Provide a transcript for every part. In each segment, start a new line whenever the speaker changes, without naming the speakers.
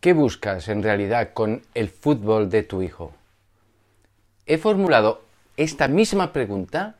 ¿Qué buscas en realidad con el fútbol de tu hijo? He formulado esta misma pregunta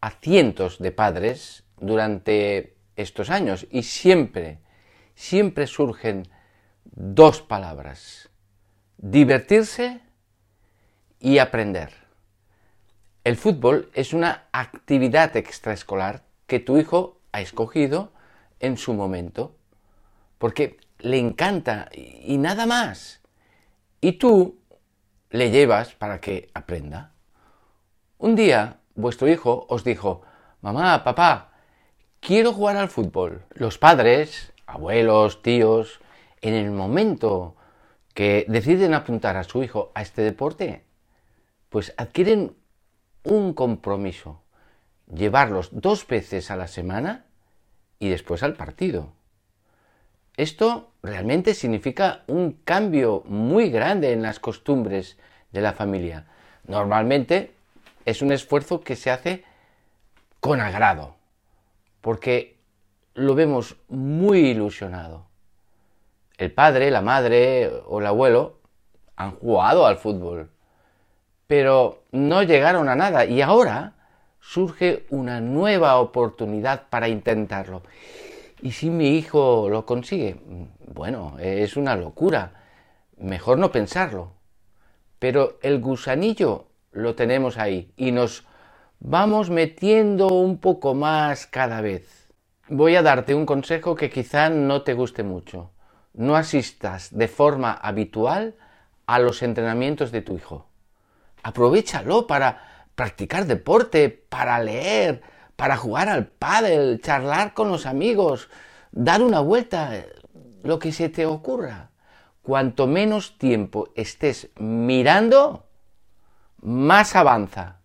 a cientos de padres durante estos años y siempre, siempre surgen dos palabras, divertirse y aprender. El fútbol es una actividad extraescolar que tu hijo ha escogido en su momento, porque le encanta y nada más. Y tú le llevas para que aprenda. Un día vuestro hijo os dijo, mamá, papá, quiero jugar al fútbol. Los padres, abuelos, tíos, en el momento que deciden apuntar a su hijo a este deporte, pues adquieren un compromiso, llevarlos dos veces a la semana y después al partido. Esto realmente significa un cambio muy grande en las costumbres de la familia. Normalmente es un esfuerzo que se hace con agrado, porque lo vemos muy ilusionado. El padre, la madre o el abuelo han jugado al fútbol, pero no llegaron a nada y ahora surge una nueva oportunidad para intentarlo. ¿Y si mi hijo lo consigue? Bueno, es una locura. Mejor no pensarlo. Pero el gusanillo lo tenemos ahí y nos vamos metiendo un poco más cada vez. Voy a darte un consejo que quizá no te guste mucho. No asistas de forma habitual a los entrenamientos de tu hijo. Aprovechalo para practicar deporte, para leer, para jugar al pádel, charlar con los amigos, dar una vuelta, lo que se te ocurra. Cuanto menos tiempo estés mirando, más avanza.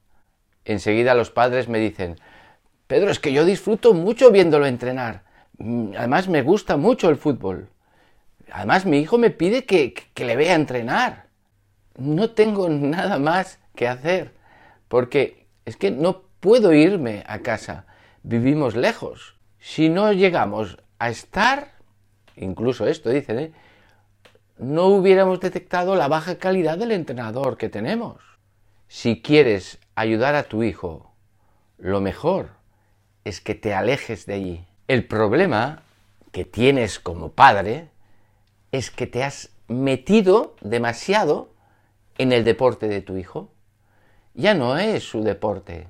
Enseguida los padres me dicen, Pedro, es que yo disfruto mucho viéndolo entrenar. Mm, además me gusta mucho el fútbol. Además mi hijo me pide que, que le vea entrenar. No tengo nada más que hacer, porque es que no puedo irme a casa. Vivimos lejos. Si no llegamos a estar, incluso esto dicen, ¿eh? no hubiéramos detectado la baja calidad del entrenador que tenemos. Si quieres ayudar a tu hijo, lo mejor es que te alejes de allí. El problema que tienes como padre es que te has metido demasiado en el deporte de tu hijo. Ya no es su deporte,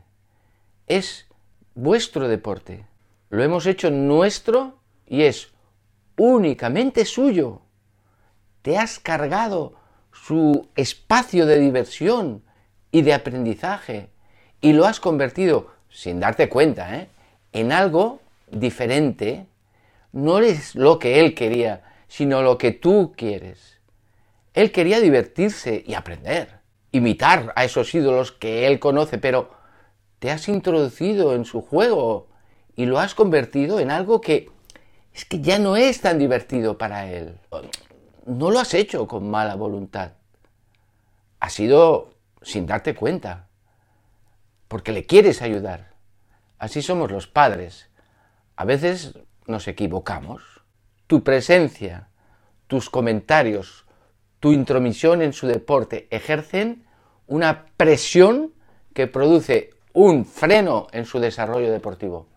es vuestro deporte. Lo hemos hecho nuestro y es únicamente suyo. Te has cargado su espacio de diversión y de aprendizaje y lo has convertido, sin darte cuenta, ¿eh? en algo diferente. No es lo que él quería, sino lo que tú quieres. Él quería divertirse y aprender, imitar a esos ídolos que él conoce, pero te has introducido en su juego y lo has convertido en algo que es que ya no es tan divertido para él. No lo has hecho con mala voluntad. Ha sido sin darte cuenta, porque le quieres ayudar. Así somos los padres. A veces nos equivocamos. Tu presencia, tus comentarios, tu intromisión en su deporte ejercen una presión que produce un freno en su desarrollo deportivo.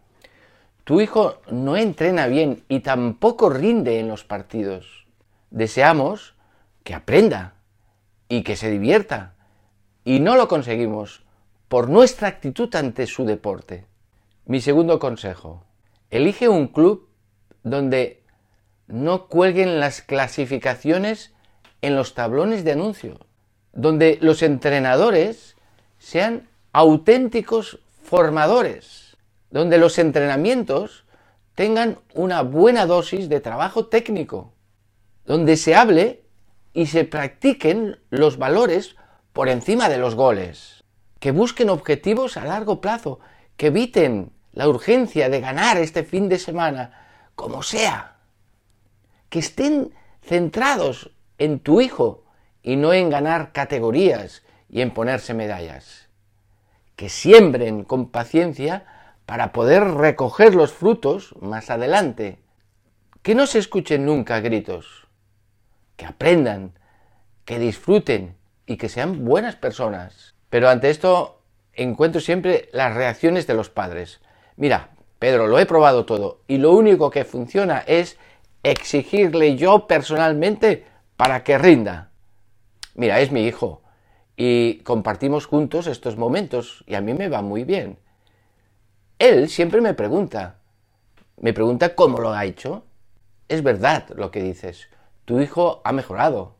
Tu hijo no entrena bien y tampoco rinde en los partidos. Deseamos que aprenda y que se divierta. Y no lo conseguimos por nuestra actitud ante su deporte. Mi segundo consejo. Elige un club donde no cuelguen las clasificaciones en los tablones de anuncio. Donde los entrenadores sean auténticos formadores donde los entrenamientos tengan una buena dosis de trabajo técnico, donde se hable y se practiquen los valores por encima de los goles, que busquen objetivos a largo plazo, que eviten la urgencia de ganar este fin de semana, como sea, que estén centrados en tu hijo y no en ganar categorías y en ponerse medallas, que siembren con paciencia para poder recoger los frutos más adelante. Que no se escuchen nunca gritos, que aprendan, que disfruten y que sean buenas personas. Pero ante esto encuentro siempre las reacciones de los padres. Mira, Pedro, lo he probado todo y lo único que funciona es exigirle yo personalmente para que rinda. Mira, es mi hijo y compartimos juntos estos momentos y a mí me va muy bien. Él siempre me pregunta, me pregunta cómo lo ha hecho. Es verdad lo que dices, tu hijo ha mejorado,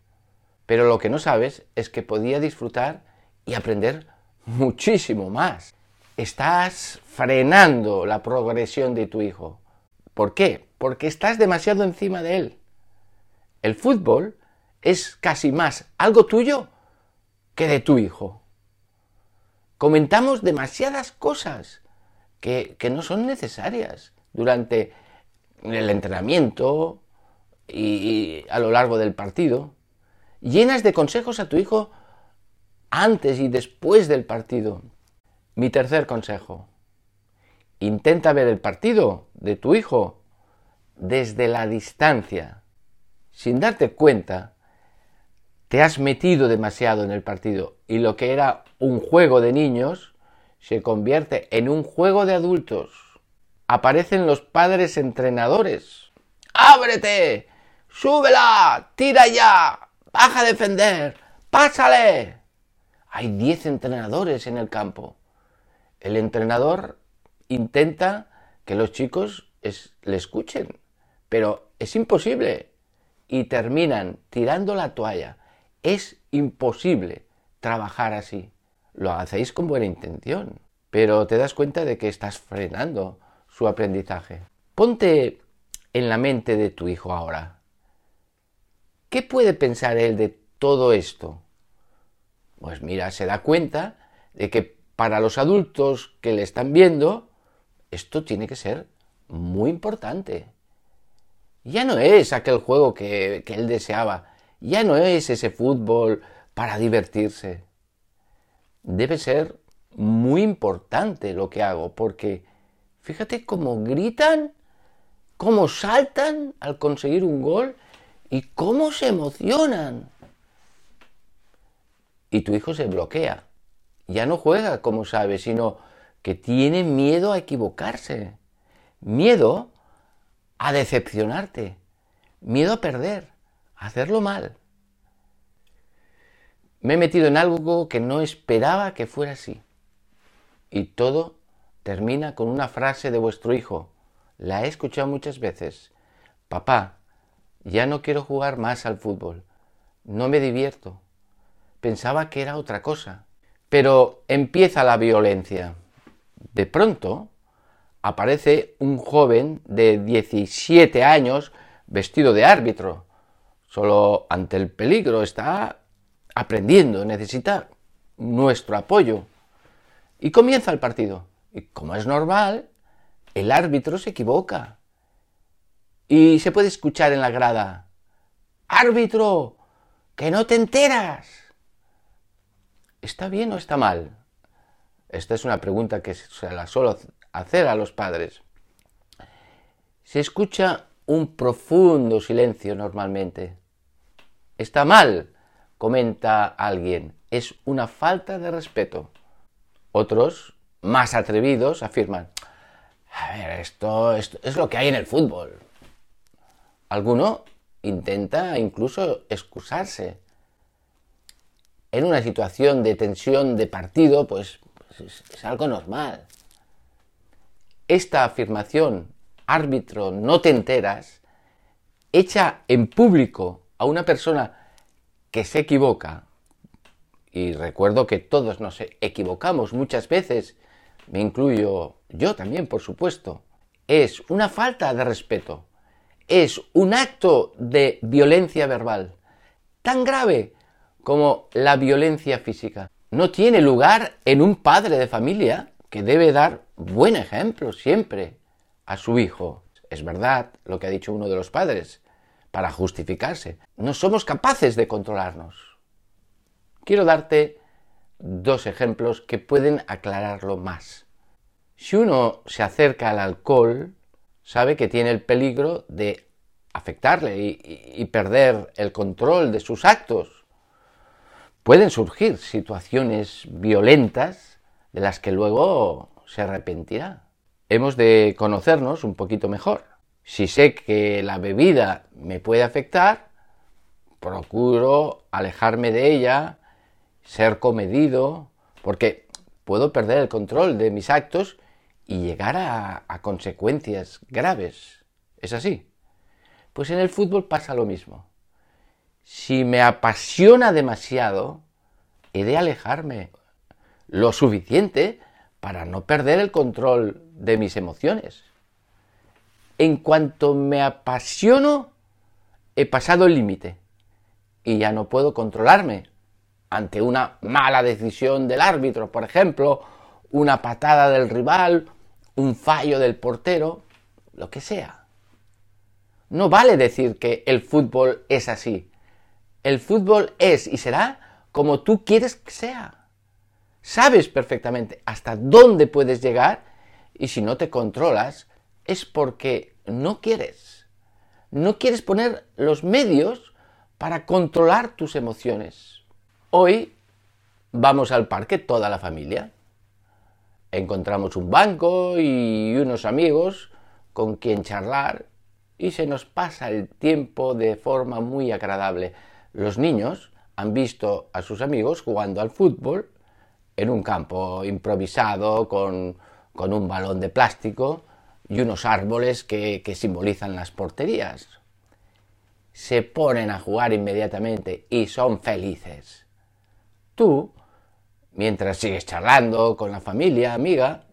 pero lo que no sabes es que podía disfrutar y aprender muchísimo más. Estás frenando la progresión de tu hijo. ¿Por qué? Porque estás demasiado encima de él. El fútbol es casi más algo tuyo que de tu hijo. Comentamos demasiadas cosas que, no son necesarias durante el entrenamiento y a lo largo del partido. Llenas de consejos a tu hijo antes y después del partido. Mi tercer consejo. Intenta ver el partido de tu hijo desde la distancia. Sin darte cuenta, te has metido demasiado en el partido y lo que era un juego de niños se convierte en un juego de adultos. Aparecen los padres entrenadores. ¡Ábrete! ¡Súbela! ¡Tira ya! ¡Baja a defender! ¡Pásale! Hay diez entrenadores en el campo. El entrenador intenta que los chicos le escuchen, pero es imposible. Y terminan tirando la toalla. Es imposible trabajar así lo hacéis con buena intención, pero te das cuenta de que estás frenando su aprendizaje. Ponte en la mente de tu hijo ahora. ¿Qué puede pensar él de todo esto? Pues mira, se da cuenta de que para los adultos que le están viendo, esto tiene que ser muy importante. Ya no es aquel juego que, él deseaba, ya no es ese fútbol para divertirse debe ser muy importante lo que hago, porque fíjate cómo gritan, cómo saltan al conseguir un gol y cómo se emocionan. Y tu hijo se bloquea. Ya no juega como sabe, sino que tiene miedo a equivocarse, miedo a decepcionarte, miedo a perder, hacerlo mal. Me he metido en algo que no esperaba que fuera así. Y todo termina con una frase de vuestro hijo. La he escuchado muchas veces. Papá, ya no quiero jugar más al fútbol. No me divierto. Pensaba que era otra cosa. Pero empieza la violencia. De pronto aparece un joven de 17 años vestido de árbitro. Solo ante el peligro está aprendiendo, necesita nuestro apoyo. Y comienza el partido. Y como es normal, el árbitro se equivoca. Y se puede escuchar en la grada, árbitro, que no te enteras. ¿Está bien o está mal? Esta es una pregunta que se la suelo hacer a los padres. Se escucha un profundo silencio normalmente. ¿Está mal? comenta alguien, es una falta de respeto. Otros, más atrevidos, afirman, a ver, esto, es lo que hay en el fútbol. Alguno intenta incluso excusarse. En una situación de tensión de partido, pues, es algo normal. Esta afirmación, árbitro, no te enteras, hecha en público a una persona que se equivoca, y recuerdo que todos nos equivocamos muchas veces, me incluyo yo también, por supuesto, es una falta de respeto, es un acto de violencia verbal, tan grave como la violencia física. No tiene lugar en un padre de familia que debe dar buen ejemplo siempre a su hijo. Es verdad lo que ha dicho uno de los padres para justificarse. No somos capaces de controlarnos. Quiero darte dos ejemplos que pueden aclararlo más. Si uno se acerca al alcohol, sabe que tiene el peligro de afectarle y, perder el control de sus actos. Pueden surgir situaciones violentas de las que luego se arrepentirá. Hemos de conocernos un poquito mejor. Si sé que la bebida me puede afectar, procuro alejarme de ella, ser comedido, porque puedo perder el control de mis actos y llegar a, consecuencias graves. ¿Es así? Pues en el fútbol pasa lo mismo. Si me apasiona demasiado, he de alejarme lo suficiente para no perder el control de mis emociones. En cuanto me apasiono, he pasado el límite y ya no puedo controlarme ante una mala decisión del árbitro, por ejemplo, una patada del rival, un fallo del portero, lo que sea. No vale decir que el fútbol es así. El fútbol es y será como tú quieres que sea. Sabes perfectamente hasta dónde puedes llegar y si no te controlas es porque no quieres. No quieres poner los medios para controlar tus emociones. Hoy vamos al parque toda la familia. Encontramos un banco y unos amigos con quien charlar y se nos pasa el tiempo de forma muy agradable. Los niños han visto a sus amigos jugando al fútbol en un campo improvisado con, un balón de plástico y unos árboles que, que simbolizan las porterías. Se ponen a jugar inmediatamente y son felices. Tú, mientras sigues charlando con la familia, amiga,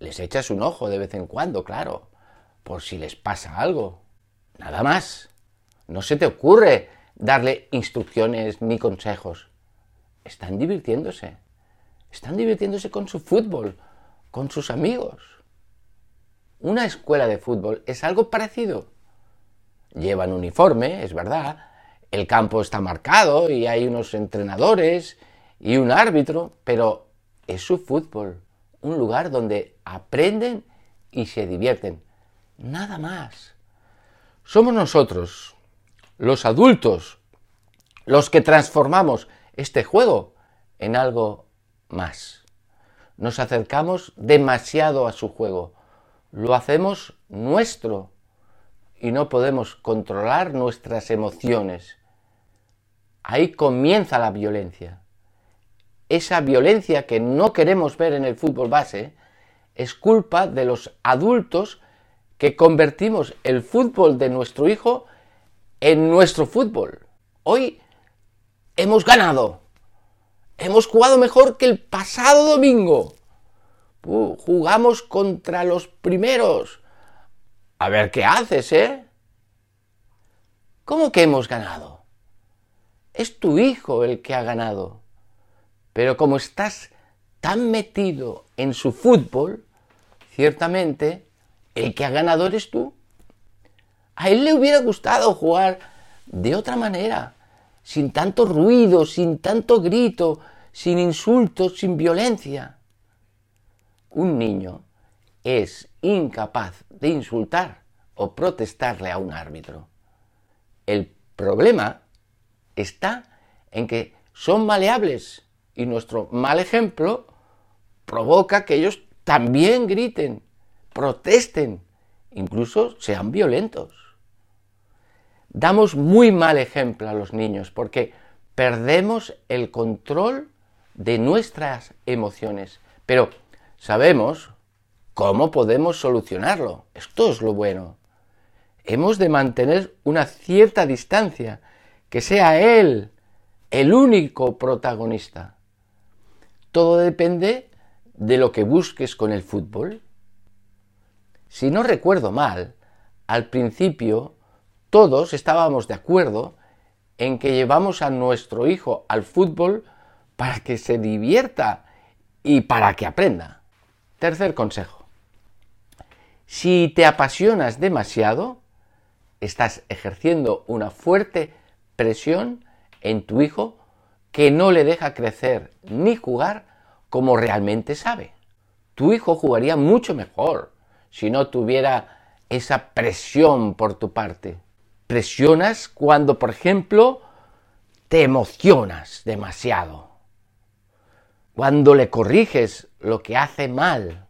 les echas un ojo de vez en cuando, claro por si les pasa algo. Nada más. No se te ocurre darle instrucciones ni consejos. Están divirtiéndose. Están divirtiéndose con su fútbol, con sus amigos. Una escuela de fútbol es algo parecido. Llevan uniforme, es verdad. El campo está marcado y hay unos entrenadores y un árbitro, pero es su fútbol, un lugar donde aprenden y se divierten. Nada más. Somos nosotros, los adultos, los que transformamos este juego en algo más. Nos acercamos demasiado a su juego. Lo hacemos nuestro y no podemos controlar nuestras emociones. Ahí comienza la violencia. Esa violencia que no queremos ver en el fútbol base es culpa de los adultos que convertimos el fútbol de nuestro hijo en nuestro fútbol. Hoy hemos ganado. Hemos jugado mejor que el pasado domingo. Jugamos contra los primeros. A ver qué haces, ¿eh? ¿Cómo que hemos ganado? Es tu hijo el que ha ganado. Pero como estás tan metido en su fútbol, ciertamente el que ha ganado eres tú. A él le hubiera gustado jugar de otra manera, sin tanto ruido, sin tanto grito, sin insultos, sin violencia. Un niño es incapaz de insultar o protestarle a un árbitro. El problema está en que son maleables y nuestro mal ejemplo provoca que ellos también griten protesten, incluso sean violentos. Damos muy mal ejemplo a los niños porque perdemos el control de nuestras emociones. Pero sabemos cómo podemos solucionarlo. Esto es lo bueno. Hemos de mantener una cierta distancia, que sea él el único protagonista. Todo depende de lo que busques con el fútbol. Si no recuerdo mal, al principio todos estábamos de acuerdo en que llevamos a nuestro hijo al fútbol para que se divierta y para que aprenda. Tercer consejo. Si te apasionas demasiado, estás ejerciendo una fuerte presión en tu hijo que no le deja crecer ni jugar como realmente sabe. Tu hijo jugaría mucho mejor si no tuviera esa presión por tu parte. Presionas cuando, por ejemplo, te emocionas demasiado. Cuando le corriges lo que hace mal.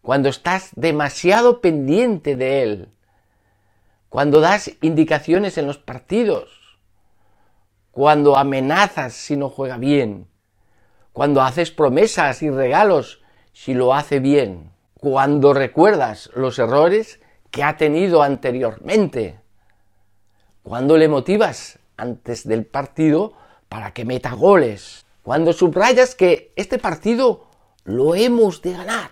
Cuando estás demasiado pendiente de él. Cuando das indicaciones en los partidos. Cuando amenazas si no juega bien. Cuando haces promesas y regalos si lo hace bien. Cuando recuerdas los errores que ha tenido anteriormente. Cuando le motivas antes del partido para que meta goles. Cuando subrayas que este partido lo hemos de ganar.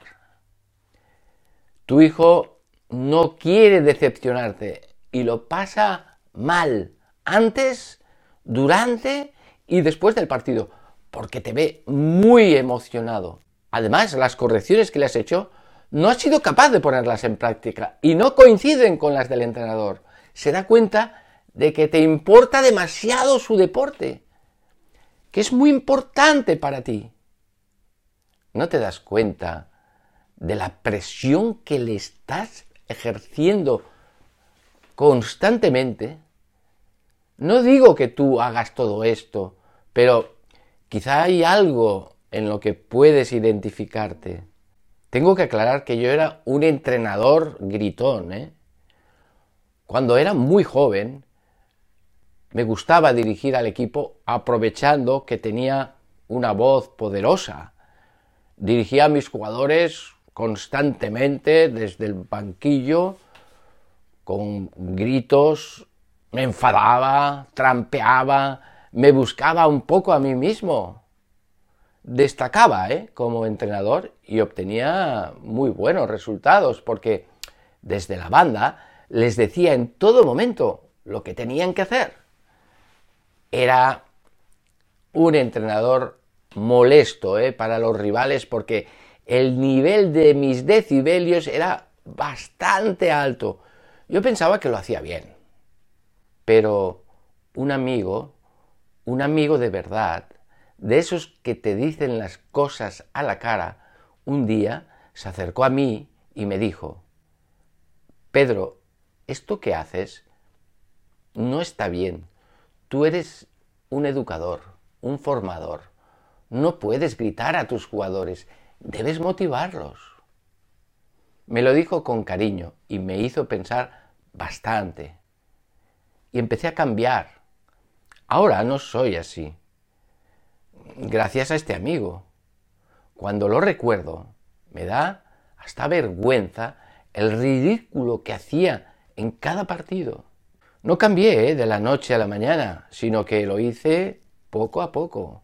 Tu hijo no quiere decepcionarte y lo pasa mal antes, durante y después del partido, porque te ve muy emocionado. Además, las correcciones que le has hecho no has sido capaz de ponerlas en práctica y no coinciden con las del entrenador. Se da cuenta de que te importa demasiado su deporte, que es muy importante para ti. ¿No te das cuenta de la presión que le estás ejerciendo constantemente? No digo que tú hagas todo esto, pero quizá hay algo en lo que puedes identificarte. Tengo que aclarar que yo era un entrenador gritón. ¿eh? Cuando era muy joven, me gustaba dirigir al equipo aprovechando que tenía una voz poderosa. Dirigía a mis jugadores constantemente desde el banquillo, con gritos, me enfadaba, trampeaba, me buscaba un poco a mí mismo. Destacaba ¿eh? como entrenador y obtenía muy buenos resultados porque desde la banda les decía en todo momento lo que tenían que hacer era un entrenador molesto ¿eh? para los rivales porque el nivel de mis decibelios era bastante alto. Yo pensaba que lo hacía bien, pero un amigo, un amigo de verdad, de esos que te dicen las cosas a la cara, un día se acercó a mí y me dijo, Pedro, esto que haces no está bien. Tú eres un educador, un formador. No puedes gritar a tus jugadores, debes motivarlos. Me lo dijo con cariño y me hizo pensar bastante. Y empecé a cambiar. Ahora no soy así. Gracias a este amigo. Cuando lo recuerdo, me da hasta vergüenza el ridículo que hacía en cada partido. No cambié ¿eh? de la noche a la mañana, sino que lo hice poco a poco.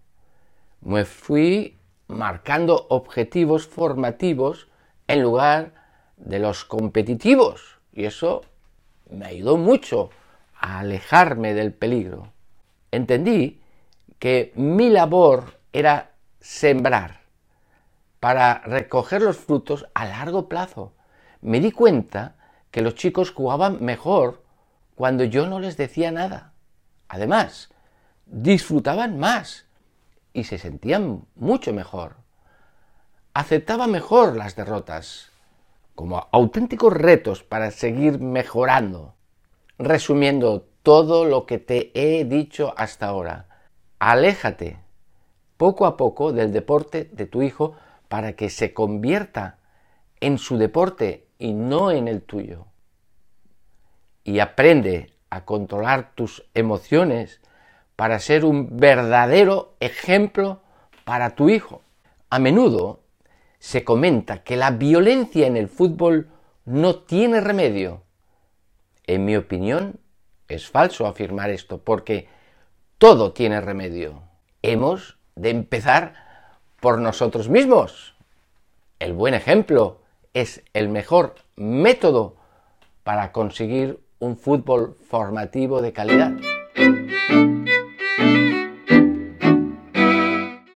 Me fui marcando objetivos formativos en lugar de los competitivos. Y eso me ayudó mucho a alejarme del peligro. Entendí que mi labor era sembrar para recoger los frutos a largo plazo. Me di cuenta que los chicos jugaban mejor cuando yo no les decía nada. Además, disfrutaban más y se sentían mucho mejor. Aceptaban mejor las derrotas como auténticos retos para seguir mejorando. Resumiendo todo lo que te he dicho hasta ahora, aléjate poco a poco del deporte de tu hijo para que se convierta en su deporte y no en el tuyo y aprende a controlar tus emociones para ser un verdadero ejemplo para tu hijo. A menudo se comenta que la violencia en el fútbol no tiene remedio. En mi opinión, es falso afirmar esto, porque todo tiene remedio. Hemos de empezar por nosotros mismos. El buen ejemplo es el mejor método para conseguir un fútbol formativo de calidad.